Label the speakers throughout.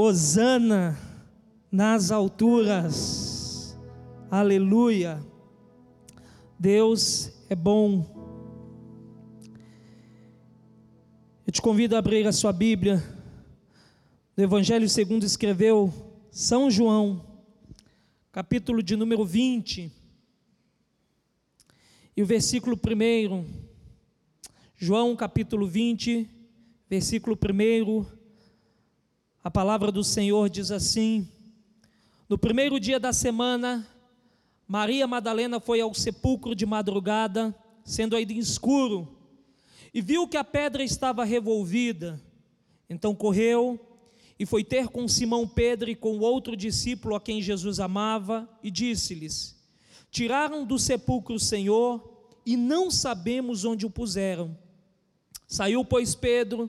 Speaker 1: Hosana nas alturas. Aleluia. Deus é bom. Eu te convido a abrir a sua Bíblia no Evangelho segundo escreveu São João, capítulo de número 20, e o versículo 1. João, capítulo 20, versículo 1 a palavra do Senhor diz assim: No primeiro dia da semana, Maria Madalena foi ao sepulcro de madrugada, sendo ainda escuro, e viu que a pedra estava revolvida. Então correu e foi ter com Simão Pedro e com outro discípulo a quem Jesus amava, e disse-lhes: Tiraram do sepulcro o Senhor e não sabemos onde o puseram. Saiu, pois, Pedro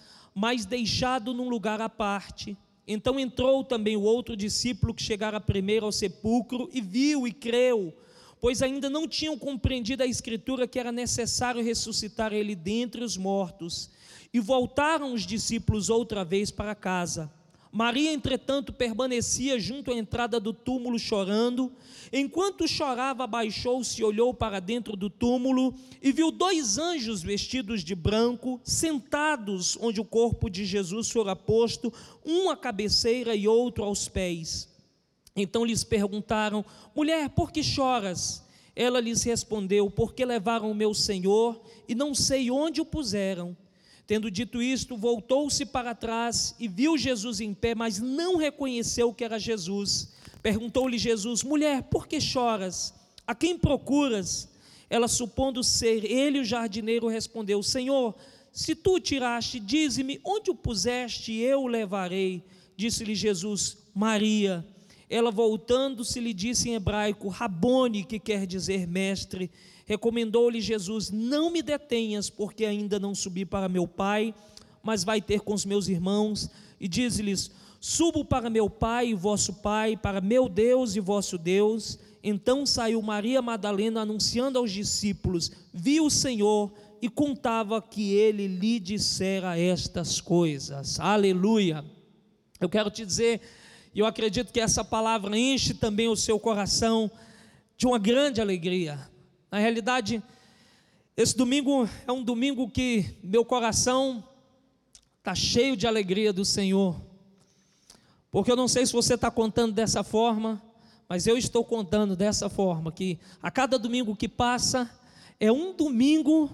Speaker 1: mas deixado num lugar à parte. Então entrou também o outro discípulo que chegara primeiro ao sepulcro e viu e creu, pois ainda não tinham compreendido a escritura que era necessário ressuscitar ele dentre os mortos. E voltaram os discípulos outra vez para casa. Maria, entretanto, permanecia junto à entrada do túmulo chorando. Enquanto chorava, abaixou-se olhou para dentro do túmulo e viu dois anjos vestidos de branco, sentados onde o corpo de Jesus fora posto, um à cabeceira e outro aos pés. Então lhes perguntaram: Mulher, por que choras? Ela lhes respondeu: Porque levaram o meu Senhor e não sei onde o puseram. Tendo dito isto, voltou-se para trás e viu Jesus em pé, mas não reconheceu que era Jesus. Perguntou-lhe Jesus: Mulher, por que choras? A quem procuras? Ela, supondo ser ele o jardineiro, respondeu: Senhor, se tu o tiraste, dize-me onde o puseste, e eu o levarei. Disse-lhe Jesus: Maria. Ela, voltando-se, lhe disse em hebraico: Rabone, que quer dizer mestre. Recomendou-lhe Jesus: Não me detenhas, porque ainda não subi para meu Pai, mas vai ter com os meus irmãos. E diz-lhes: Subo para meu Pai e vosso Pai, para meu Deus e vosso Deus. Então saiu Maria Madalena anunciando aos discípulos: Viu o Senhor e contava que ele lhe dissera estas coisas. Aleluia. Eu quero te dizer, e eu acredito que essa palavra enche também o seu coração de uma grande alegria. Na realidade, esse domingo é um domingo que meu coração está cheio de alegria do Senhor. Porque eu não sei se você está contando dessa forma, mas eu estou contando dessa forma: que a cada domingo que passa, é um domingo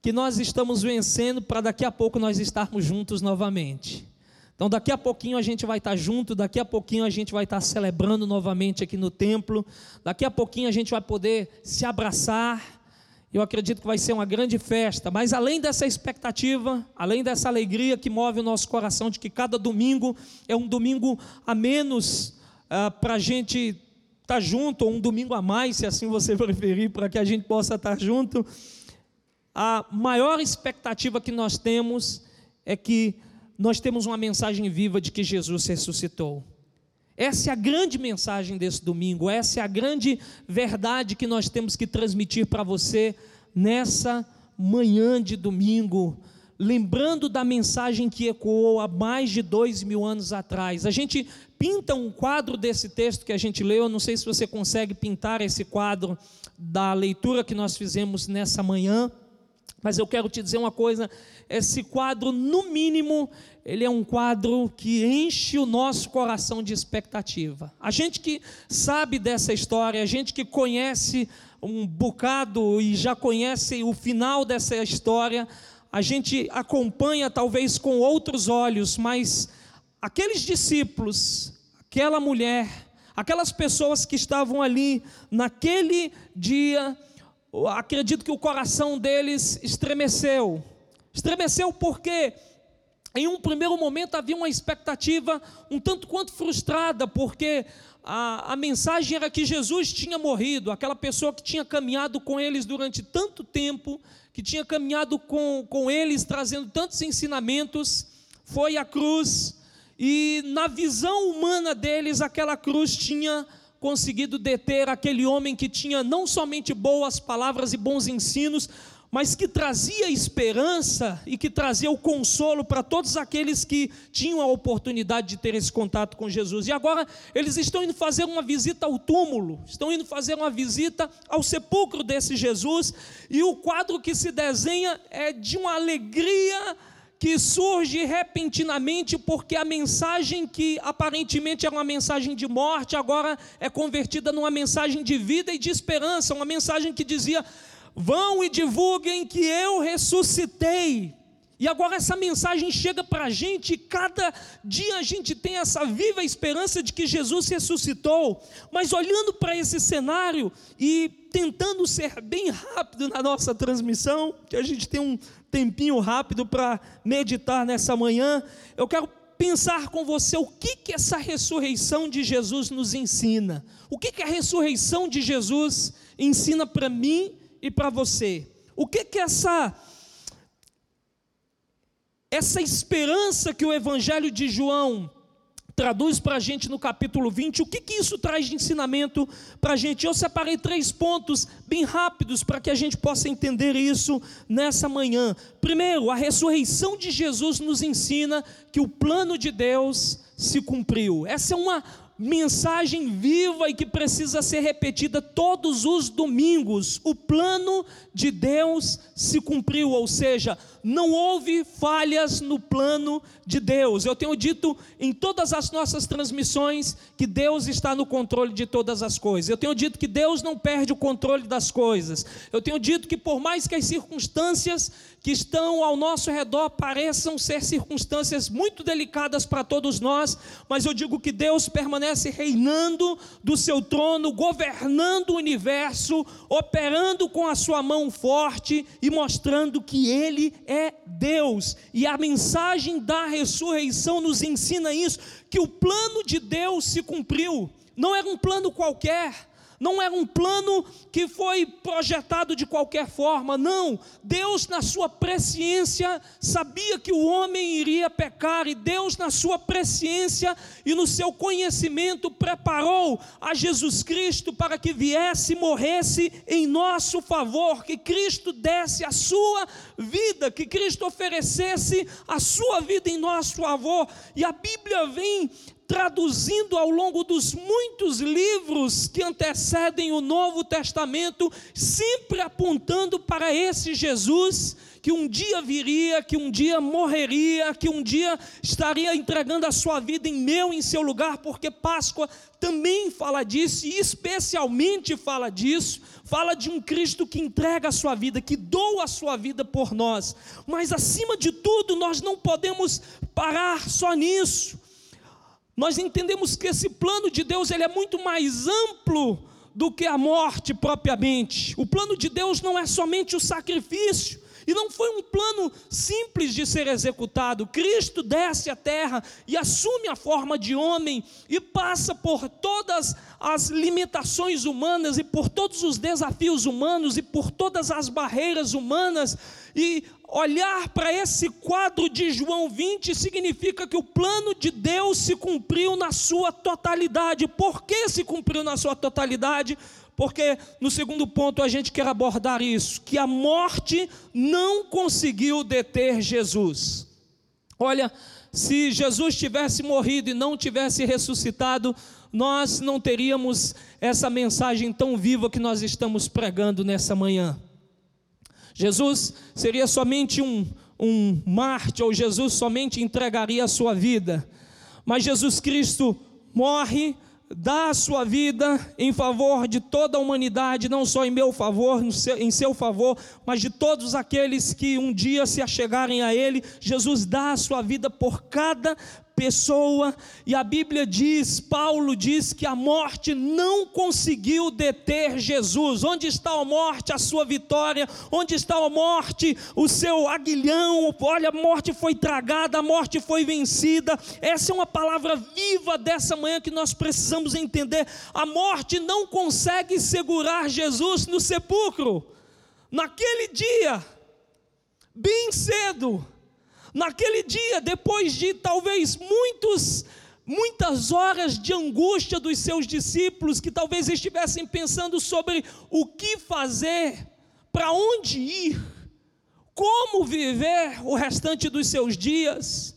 Speaker 1: que nós estamos vencendo para daqui a pouco nós estarmos juntos novamente. Então, daqui a pouquinho a gente vai estar junto, daqui a pouquinho a gente vai estar celebrando novamente aqui no templo, daqui a pouquinho a gente vai poder se abraçar. Eu acredito que vai ser uma grande festa, mas além dessa expectativa, além dessa alegria que move o nosso coração de que cada domingo é um domingo a menos uh, para a gente estar tá junto, ou um domingo a mais, se assim você preferir, para que a gente possa estar tá junto, a maior expectativa que nós temos é que nós temos uma mensagem viva de que Jesus ressuscitou. Essa é a grande mensagem desse domingo, essa é a grande verdade que nós temos que transmitir para você nessa manhã de domingo, lembrando da mensagem que ecoou há mais de dois mil anos atrás. A gente pinta um quadro desse texto que a gente leu, não sei se você consegue pintar esse quadro da leitura que nós fizemos nessa manhã. Mas eu quero te dizer uma coisa: esse quadro, no mínimo, ele é um quadro que enche o nosso coração de expectativa. A gente que sabe dessa história, a gente que conhece um bocado e já conhece o final dessa história, a gente acompanha talvez com outros olhos, mas aqueles discípulos, aquela mulher, aquelas pessoas que estavam ali naquele dia, acredito que o coração deles estremeceu. Estremeceu porque em um primeiro momento havia uma expectativa um tanto quanto frustrada, porque a, a mensagem era que Jesus tinha morrido, aquela pessoa que tinha caminhado com eles durante tanto tempo, que tinha caminhado com, com eles, trazendo tantos ensinamentos, foi à cruz, e na visão humana deles, aquela cruz tinha conseguido deter aquele homem que tinha não somente boas palavras e bons ensinos, mas que trazia esperança e que trazia o consolo para todos aqueles que tinham a oportunidade de ter esse contato com Jesus. E agora eles estão indo fazer uma visita ao túmulo, estão indo fazer uma visita ao sepulcro desse Jesus, e o quadro que se desenha é de uma alegria que surge repentinamente porque a mensagem que aparentemente era uma mensagem de morte, agora é convertida numa mensagem de vida e de esperança, uma mensagem que dizia: Vão e divulguem que eu ressuscitei. E agora essa mensagem chega para a gente, e cada dia a gente tem essa viva esperança de que Jesus ressuscitou. Mas olhando para esse cenário e tentando ser bem rápido na nossa transmissão, que a gente tem um tempinho rápido para meditar nessa manhã, eu quero pensar com você o que, que essa ressurreição de Jesus nos ensina. O que, que a ressurreição de Jesus ensina para mim e para você. O que que essa essa esperança que o Evangelho de João traduz para a gente no capítulo 20, o que, que isso traz de ensinamento para a gente? Eu separei três pontos bem rápidos para que a gente possa entender isso nessa manhã. Primeiro, a ressurreição de Jesus nos ensina que o plano de Deus se cumpriu. Essa é uma mensagem viva e que precisa ser repetida todos os domingos. O plano de Deus se cumpriu, ou seja, não houve falhas no plano de Deus. Eu tenho dito em todas as nossas transmissões que Deus está no controle de todas as coisas. Eu tenho dito que Deus não perde o controle das coisas. Eu tenho dito que por mais que as circunstâncias que estão ao nosso redor pareçam ser circunstâncias muito delicadas para todos nós, mas eu digo que Deus permanece reinando do seu trono, governando o universo, operando com a sua mão forte e mostrando que ele é Deus. E a mensagem da ressurreição nos ensina isso, que o plano de Deus se cumpriu. Não era um plano qualquer, não era um plano que foi projetado de qualquer forma, não. Deus, na sua presciência, sabia que o homem iria pecar, e Deus, na sua presciência e no seu conhecimento, preparou a Jesus Cristo para que viesse e morresse em nosso favor, que Cristo desse a sua vida, que Cristo oferecesse a sua vida em nosso favor, e a Bíblia vem traduzindo ao longo dos muitos livros que antecedem o Novo Testamento, sempre apontando para esse Jesus que um dia viria, que um dia morreria, que um dia estaria entregando a sua vida em meu, em seu lugar, porque Páscoa também fala disso, e especialmente fala disso, fala de um Cristo que entrega a sua vida, que doa a sua vida por nós. Mas acima de tudo, nós não podemos parar só nisso nós entendemos que esse plano de Deus ele é muito mais amplo do que a morte propriamente. O plano de Deus não é somente o sacrifício, e não foi um plano simples de ser executado. Cristo desce à terra e assume a forma de homem e passa por todas as limitações humanas e por todos os desafios humanos e por todas as barreiras humanas e olhar para esse quadro de João 20 significa que o plano de Deus se cumpriu na sua totalidade. Por que se cumpriu na sua totalidade? Porque no segundo ponto a gente quer abordar isso, que a morte não conseguiu deter Jesus. Olha, se Jesus tivesse morrido e não tivesse ressuscitado, nós não teríamos essa mensagem tão viva que nós estamos pregando nessa manhã. Jesus seria somente um, um Marte, ou Jesus somente entregaria a sua vida. Mas Jesus Cristo morre, dá a sua vida em favor de toda a humanidade, não só em meu favor, em seu favor, mas de todos aqueles que um dia se achegarem a Ele. Jesus dá a sua vida por cada pessoa, e a Bíblia diz, Paulo diz que a morte não conseguiu deter Jesus. Onde está a morte, a sua vitória? Onde está a morte, o seu aguilhão? Olha, a morte foi tragada, a morte foi vencida. Essa é uma palavra viva dessa manhã que nós precisamos entender. A morte não consegue segurar Jesus no sepulcro. Naquele dia, bem cedo, Naquele dia, depois de talvez muitos, muitas horas de angústia dos seus discípulos, que talvez estivessem pensando sobre o que fazer, para onde ir, como viver o restante dos seus dias,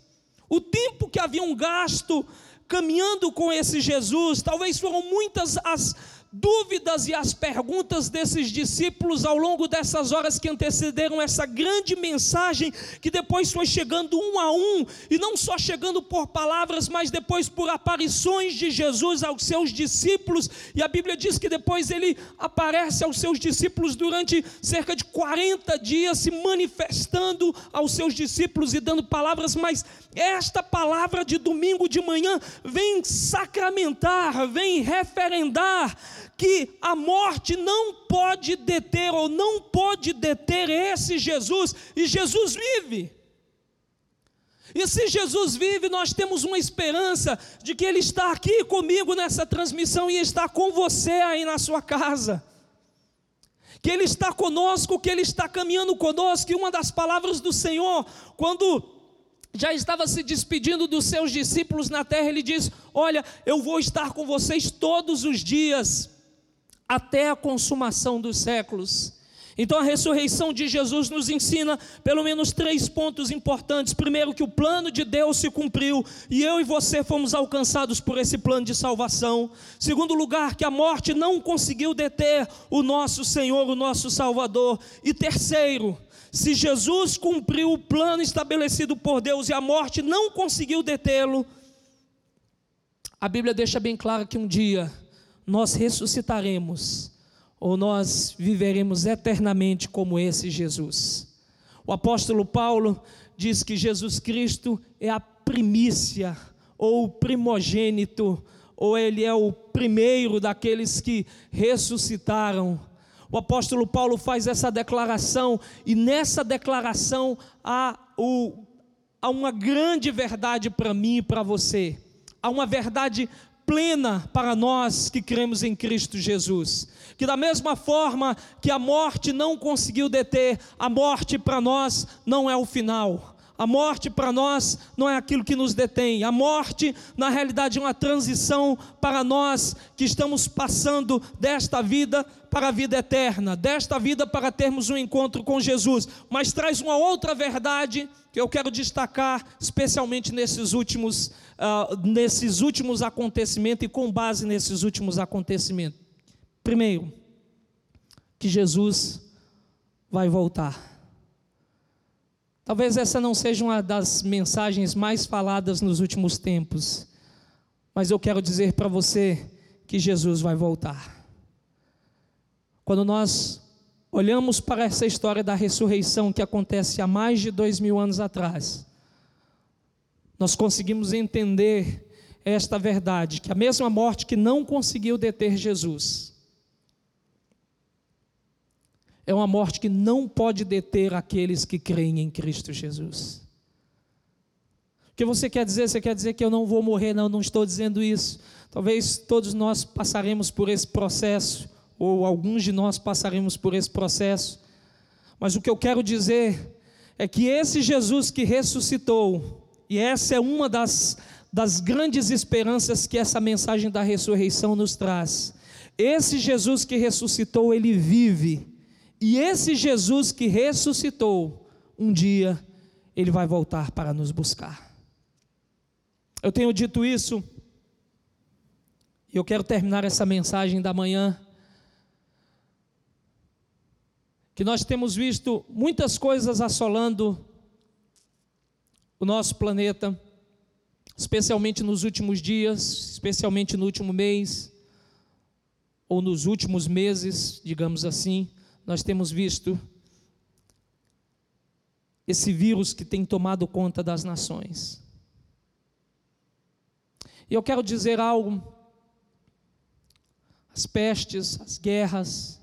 Speaker 1: o tempo que haviam gasto caminhando com esse Jesus, talvez foram muitas as dúvidas e as perguntas desses discípulos ao longo dessas horas que antecederam essa grande mensagem, que depois foi chegando um a um, e não só chegando por palavras, mas depois por aparições de Jesus aos seus discípulos, e a Bíblia diz que depois ele aparece aos seus discípulos durante cerca de 40 dias, se manifestando aos seus discípulos e dando palavras, mas esta palavra de domingo de manhã vem sacramentar, vem referendar que a morte não pode deter ou não pode deter esse Jesus, e Jesus vive. E se Jesus vive, nós temos uma esperança de que Ele está aqui comigo nessa transmissão e está com você aí na sua casa. Que Ele está conosco, que Ele está caminhando conosco. E uma das palavras do Senhor, quando já estava se despedindo dos seus discípulos na terra, Ele diz: Olha, eu vou estar com vocês todos os dias até a consumação dos séculos. Então a ressurreição de Jesus nos ensina pelo menos três pontos importantes. Primeiro, que o plano de Deus se cumpriu e eu e você fomos alcançados por esse plano de salvação. Segundo lugar, que a morte não conseguiu deter o nosso Senhor, o nosso Salvador. E terceiro, se Jesus cumpriu o plano estabelecido por Deus e a morte não conseguiu detê-lo, a Bíblia deixa bem claro que um dia nós ressuscitaremos ou nós viveremos eternamente como esse Jesus. O apóstolo Paulo diz que Jesus Cristo é a primícia ou o primogênito, ou ele é o primeiro daqueles que ressuscitaram. O apóstolo Paulo faz essa declaração, e nessa declaração há, o, há uma grande verdade para mim e para você. Há uma verdade plena para nós que cremos em Cristo Jesus. Que da mesma forma que a morte não conseguiu deter, a morte para nós não é o final. A morte para nós não é aquilo que nos detém. A morte, na realidade, é uma transição para nós que estamos passando desta vida para a vida eterna, desta vida para termos um encontro com Jesus. Mas traz uma outra verdade que eu quero destacar, especialmente nesses últimos, uh, nesses últimos acontecimentos e com base nesses últimos acontecimentos. Primeiro, que Jesus vai voltar. Talvez essa não seja uma das mensagens mais faladas nos últimos tempos, mas eu quero dizer para você que Jesus vai voltar. Quando nós olhamos para essa história da ressurreição que acontece há mais de dois mil anos atrás, nós conseguimos entender esta verdade: que a mesma morte que não conseguiu deter Jesus, é uma morte que não pode deter aqueles que creem em Cristo Jesus. O que você quer dizer? Você quer dizer que eu não vou morrer? Não, não estou dizendo isso. Talvez todos nós passaremos por esse processo, ou alguns de nós passaremos por esse processo. Mas o que eu quero dizer é que esse Jesus que ressuscitou, e essa é uma das, das grandes esperanças que essa mensagem da ressurreição nos traz. Esse Jesus que ressuscitou, ele vive e esse Jesus que ressuscitou, um dia ele vai voltar para nos buscar. Eu tenho dito isso, e eu quero terminar essa mensagem da manhã. Que nós temos visto muitas coisas assolando o nosso planeta, especialmente nos últimos dias, especialmente no último mês, ou nos últimos meses, digamos assim nós temos visto esse vírus que tem tomado conta das nações. E eu quero dizer algo: as pestes, as guerras,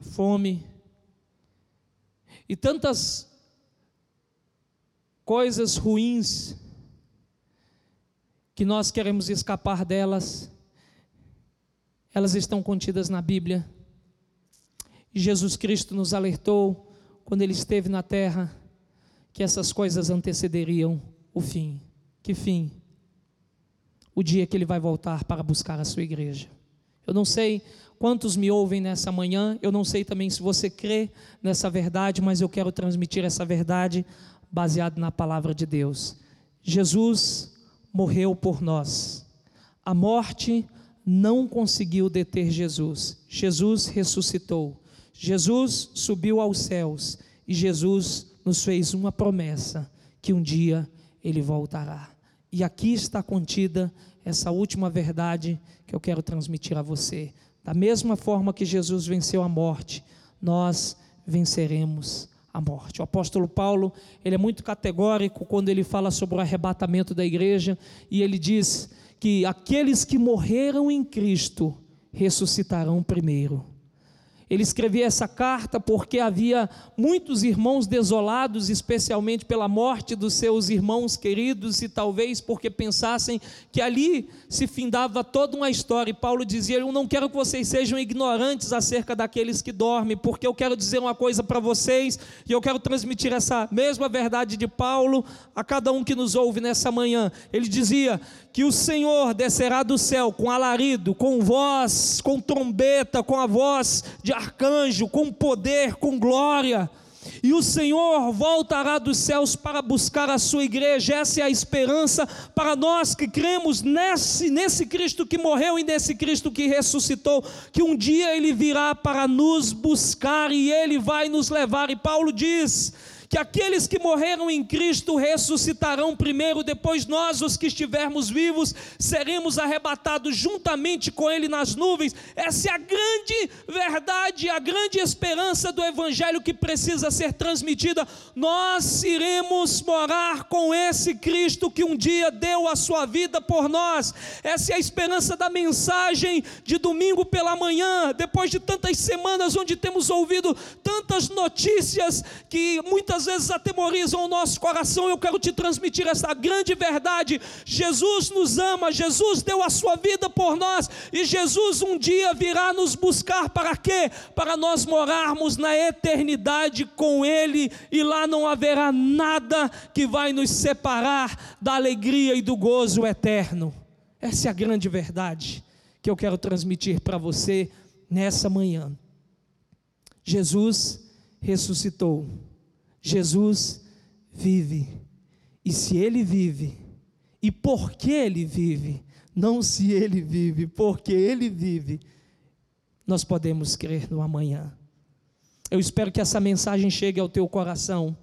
Speaker 1: a fome e tantas coisas ruins que nós queremos escapar delas, elas estão contidas na Bíblia. E Jesus Cristo nos alertou, quando ele esteve na terra, que essas coisas antecederiam o fim. Que fim? O dia que ele vai voltar para buscar a sua igreja. Eu não sei quantos me ouvem nessa manhã, eu não sei também se você crê nessa verdade, mas eu quero transmitir essa verdade baseado na palavra de Deus. Jesus morreu por nós. A morte não conseguiu deter Jesus. Jesus ressuscitou. Jesus subiu aos céus e Jesus nos fez uma promessa que um dia ele voltará. E aqui está contida essa última verdade que eu quero transmitir a você. Da mesma forma que Jesus venceu a morte, nós venceremos a morte. O apóstolo Paulo, ele é muito categórico quando ele fala sobre o arrebatamento da igreja e ele diz que aqueles que morreram em Cristo ressuscitarão primeiro. Ele escrevia essa carta porque havia muitos irmãos desolados, especialmente pela morte dos seus irmãos queridos, e talvez porque pensassem que ali se findava toda uma história. E Paulo dizia: Eu não quero que vocês sejam ignorantes acerca daqueles que dormem, porque eu quero dizer uma coisa para vocês, e eu quero transmitir essa mesma verdade de Paulo a cada um que nos ouve nessa manhã. Ele dizia que o Senhor descerá do céu com alarido, com voz, com trombeta, com a voz de arcanjo, com poder, com glória. E o Senhor voltará dos céus para buscar a sua igreja. Essa é a esperança para nós que cremos nesse, nesse Cristo que morreu e nesse Cristo que ressuscitou. Que um dia ele virá para nos buscar e ele vai nos levar. E Paulo diz que aqueles que morreram em Cristo ressuscitarão primeiro, depois nós, os que estivermos vivos, seremos arrebatados juntamente com Ele nas nuvens. Essa é a grande verdade, a grande esperança do Evangelho que precisa ser transmitida. Nós iremos morar com esse Cristo que um dia deu a sua vida por nós. Essa é a esperança da mensagem de domingo pela manhã, depois de tantas semanas onde temos ouvido tantas notícias que muitas muitas vezes atemorizam o nosso coração, eu quero te transmitir essa grande verdade. Jesus nos ama, Jesus deu a sua vida por nós, e Jesus um dia virá nos buscar para quê? Para nós morarmos na eternidade com Ele, e lá não haverá nada que vai nos separar da alegria e do gozo eterno. Essa é a grande verdade que eu quero transmitir para você nessa manhã. Jesus ressuscitou. Jesus vive. E se ele vive, e porque ele vive, não se ele vive, porque ele vive, nós podemos crer no amanhã. Eu espero que essa mensagem chegue ao teu coração.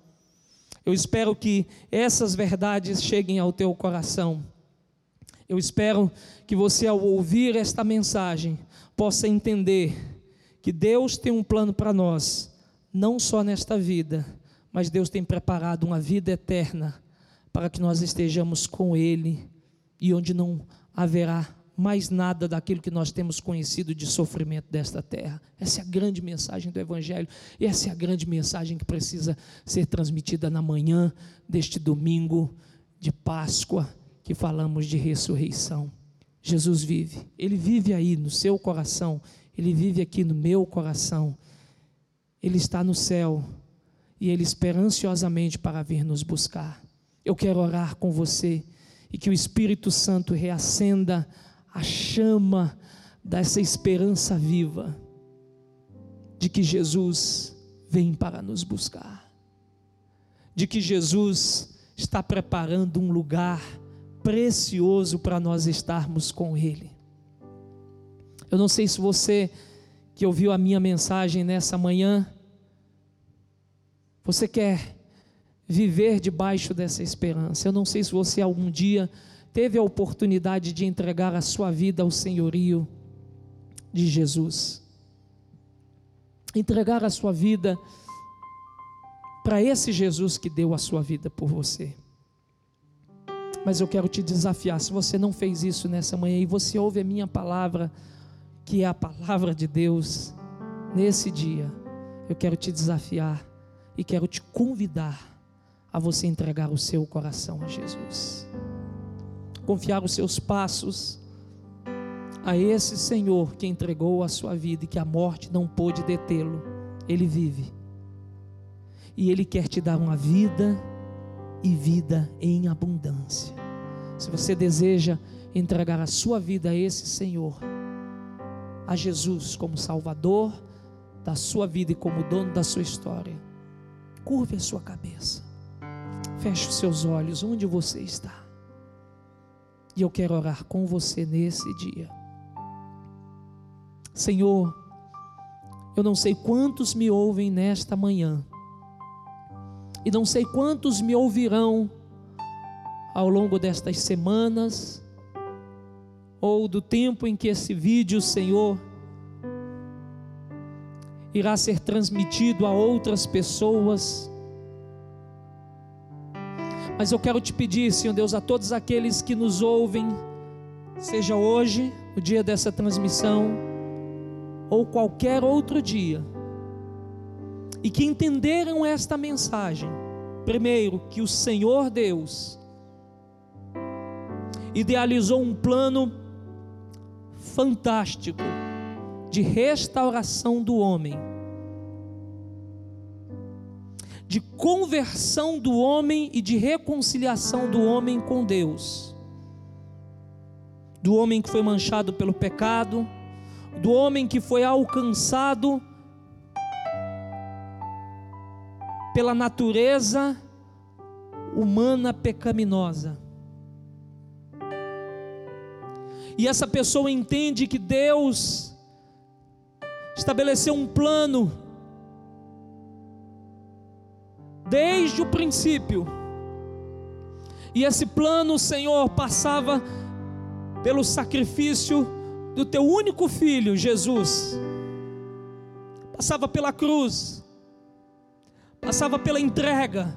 Speaker 1: Eu espero que essas verdades cheguem ao teu coração. Eu espero que você, ao ouvir esta mensagem, possa entender que Deus tem um plano para nós, não só nesta vida, mas Deus tem preparado uma vida eterna para que nós estejamos com Ele e onde não haverá mais nada daquilo que nós temos conhecido de sofrimento desta terra. Essa é a grande mensagem do Evangelho, e essa é a grande mensagem que precisa ser transmitida na manhã deste domingo de Páscoa, que falamos de ressurreição. Jesus vive, Ele vive aí no seu coração, Ele vive aqui no meu coração, Ele está no céu e Ele espera ansiosamente para vir nos buscar. Eu quero orar com você e que o Espírito Santo reacenda a chama dessa esperança viva de que Jesus vem para nos buscar, de que Jesus está preparando um lugar precioso para nós estarmos com Ele. Eu não sei se você que ouviu a minha mensagem nessa manhã, você quer viver debaixo dessa esperança. Eu não sei se você algum dia teve a oportunidade de entregar a sua vida ao senhorio de Jesus. Entregar a sua vida para esse Jesus que deu a sua vida por você. Mas eu quero te desafiar. Se você não fez isso nessa manhã e você ouve a minha palavra, que é a palavra de Deus, nesse dia, eu quero te desafiar e quero te convidar a você entregar o seu coração a Jesus. Confiar os seus passos a esse Senhor que entregou a sua vida e que a morte não pôde detê-lo. Ele vive. E ele quer te dar uma vida e vida em abundância. Se você deseja entregar a sua vida a esse Senhor, a Jesus como Salvador da sua vida e como dono da sua história, curve a sua cabeça, feche os seus olhos onde você está, e eu quero orar com você nesse dia. Senhor, eu não sei quantos me ouvem nesta manhã, e não sei quantos me ouvirão ao longo destas semanas, ou do tempo em que esse vídeo, Senhor, irá ser transmitido a outras pessoas. Mas eu quero te pedir, Senhor Deus, a todos aqueles que nos ouvem, seja hoje, o dia dessa transmissão, ou qualquer outro dia, e que entenderam esta mensagem, primeiro, que o Senhor Deus idealizou um plano fantástico de restauração do homem, de conversão do homem e de reconciliação do homem com Deus, do homem que foi manchado pelo pecado, do homem que foi alcançado pela natureza humana pecaminosa. E essa pessoa entende que Deus estabeleceu um plano desde o princípio. E esse plano, Senhor, passava pelo sacrifício do teu único filho, Jesus. Passava pela cruz. Passava pela entrega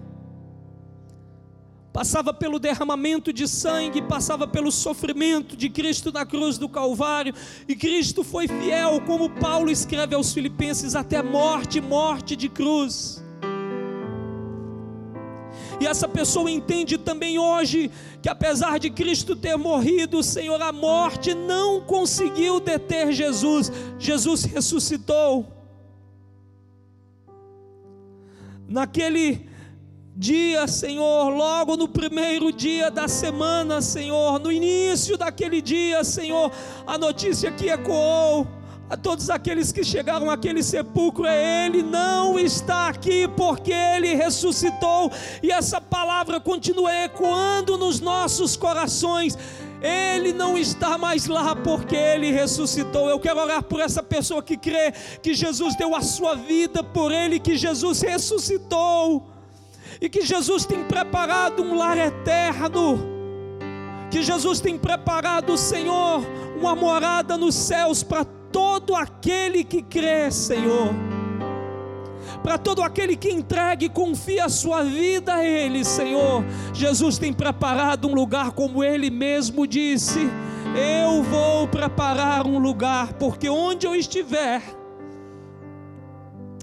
Speaker 1: passava pelo derramamento de sangue, passava pelo sofrimento de Cristo na cruz do Calvário, e Cristo foi fiel, como Paulo escreve aos Filipenses, até morte morte de cruz. E essa pessoa entende também hoje que apesar de Cristo ter morrido, Senhor, a morte não conseguiu deter Jesus. Jesus ressuscitou. Naquele dia, Senhor, logo no primeiro dia da semana, Senhor, no início daquele dia, Senhor, a notícia que ecoou a todos aqueles que chegaram àquele sepulcro é Ele não está aqui porque Ele ressuscitou, e essa palavra continua ecoando nos nossos corações. Ele não está mais lá porque ele ressuscitou. Eu quero orar por essa pessoa que crê que Jesus deu a sua vida por ele, que Jesus ressuscitou e que Jesus tem preparado um lar eterno, que Jesus tem preparado, Senhor, uma morada nos céus para todo aquele que crê, Senhor. Para todo aquele que entregue e confia a sua vida a Ele, Senhor. Jesus tem preparado um lugar, como Ele mesmo disse: Eu vou preparar um lugar, porque onde eu estiver,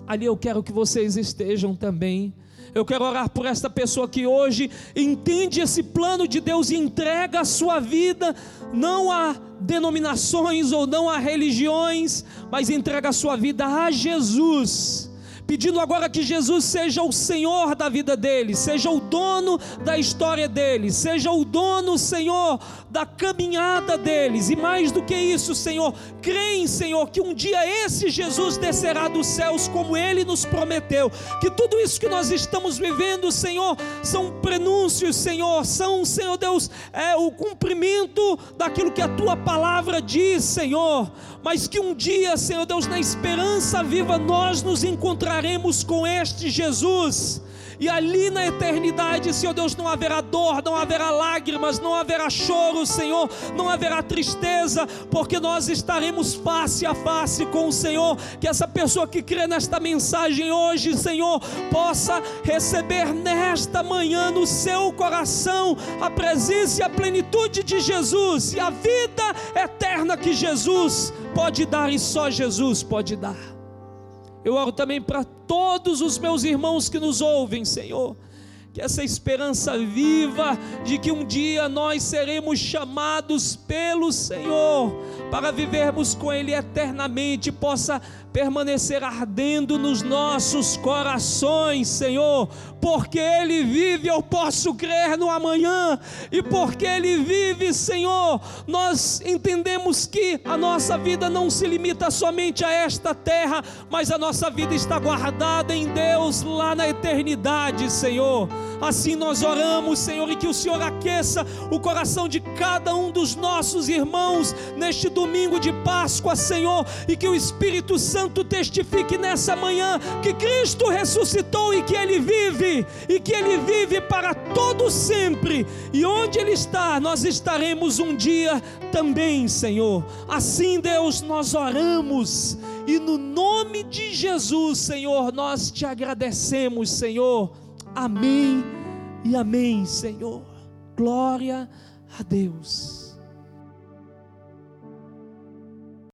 Speaker 1: ali eu quero que vocês estejam também. Eu quero orar por esta pessoa que hoje entende esse plano de Deus e entrega a sua vida não a denominações ou não a religiões, mas entrega a sua vida a Jesus pedindo agora que Jesus seja o Senhor da vida dele, seja o dono da história dele, seja o dono, Senhor, da caminhada deles, e mais do que isso, Senhor, creem, Senhor, que um dia esse Jesus descerá dos céus como ele nos prometeu, que tudo isso que nós estamos vivendo, Senhor, são prenúncios, Senhor, são, Senhor Deus, é o cumprimento daquilo que a tua palavra diz, Senhor, mas que um dia, Senhor Deus, na esperança viva, nós nos encontraremos com este Jesus e ali na eternidade, Senhor Deus, não haverá dor, não haverá lágrimas, não haverá choro, Senhor, não haverá tristeza, porque nós estaremos face a face com o Senhor. Que essa pessoa que crê nesta mensagem hoje, Senhor, possa receber nesta manhã no seu coração a presença e a plenitude de Jesus e a vida eterna que Jesus pode dar e só Jesus pode dar. Eu oro também para todos os meus irmãos que nos ouvem, Senhor. Que essa esperança viva de que um dia nós seremos chamados pelo Senhor para vivermos com Ele eternamente, possa permanecer ardendo nos nossos corações, Senhor, porque Ele vive, eu posso crer no amanhã, e porque Ele vive, Senhor, nós entendemos que a nossa vida não se limita somente a esta terra, mas a nossa vida está guardada em Deus lá na eternidade, Senhor. Assim nós oramos, Senhor, e que o Senhor aqueça o coração de cada um dos nossos irmãos neste domingo de Páscoa, Senhor, e que o Espírito Santo testifique nessa manhã que Cristo ressuscitou e que Ele vive, e que Ele vive para todo sempre. E onde Ele está, nós estaremos um dia também, Senhor. Assim, Deus, nós oramos. E no nome de Jesus, Senhor, nós te agradecemos, Senhor Amém e amém, Senhor. Glória a Deus.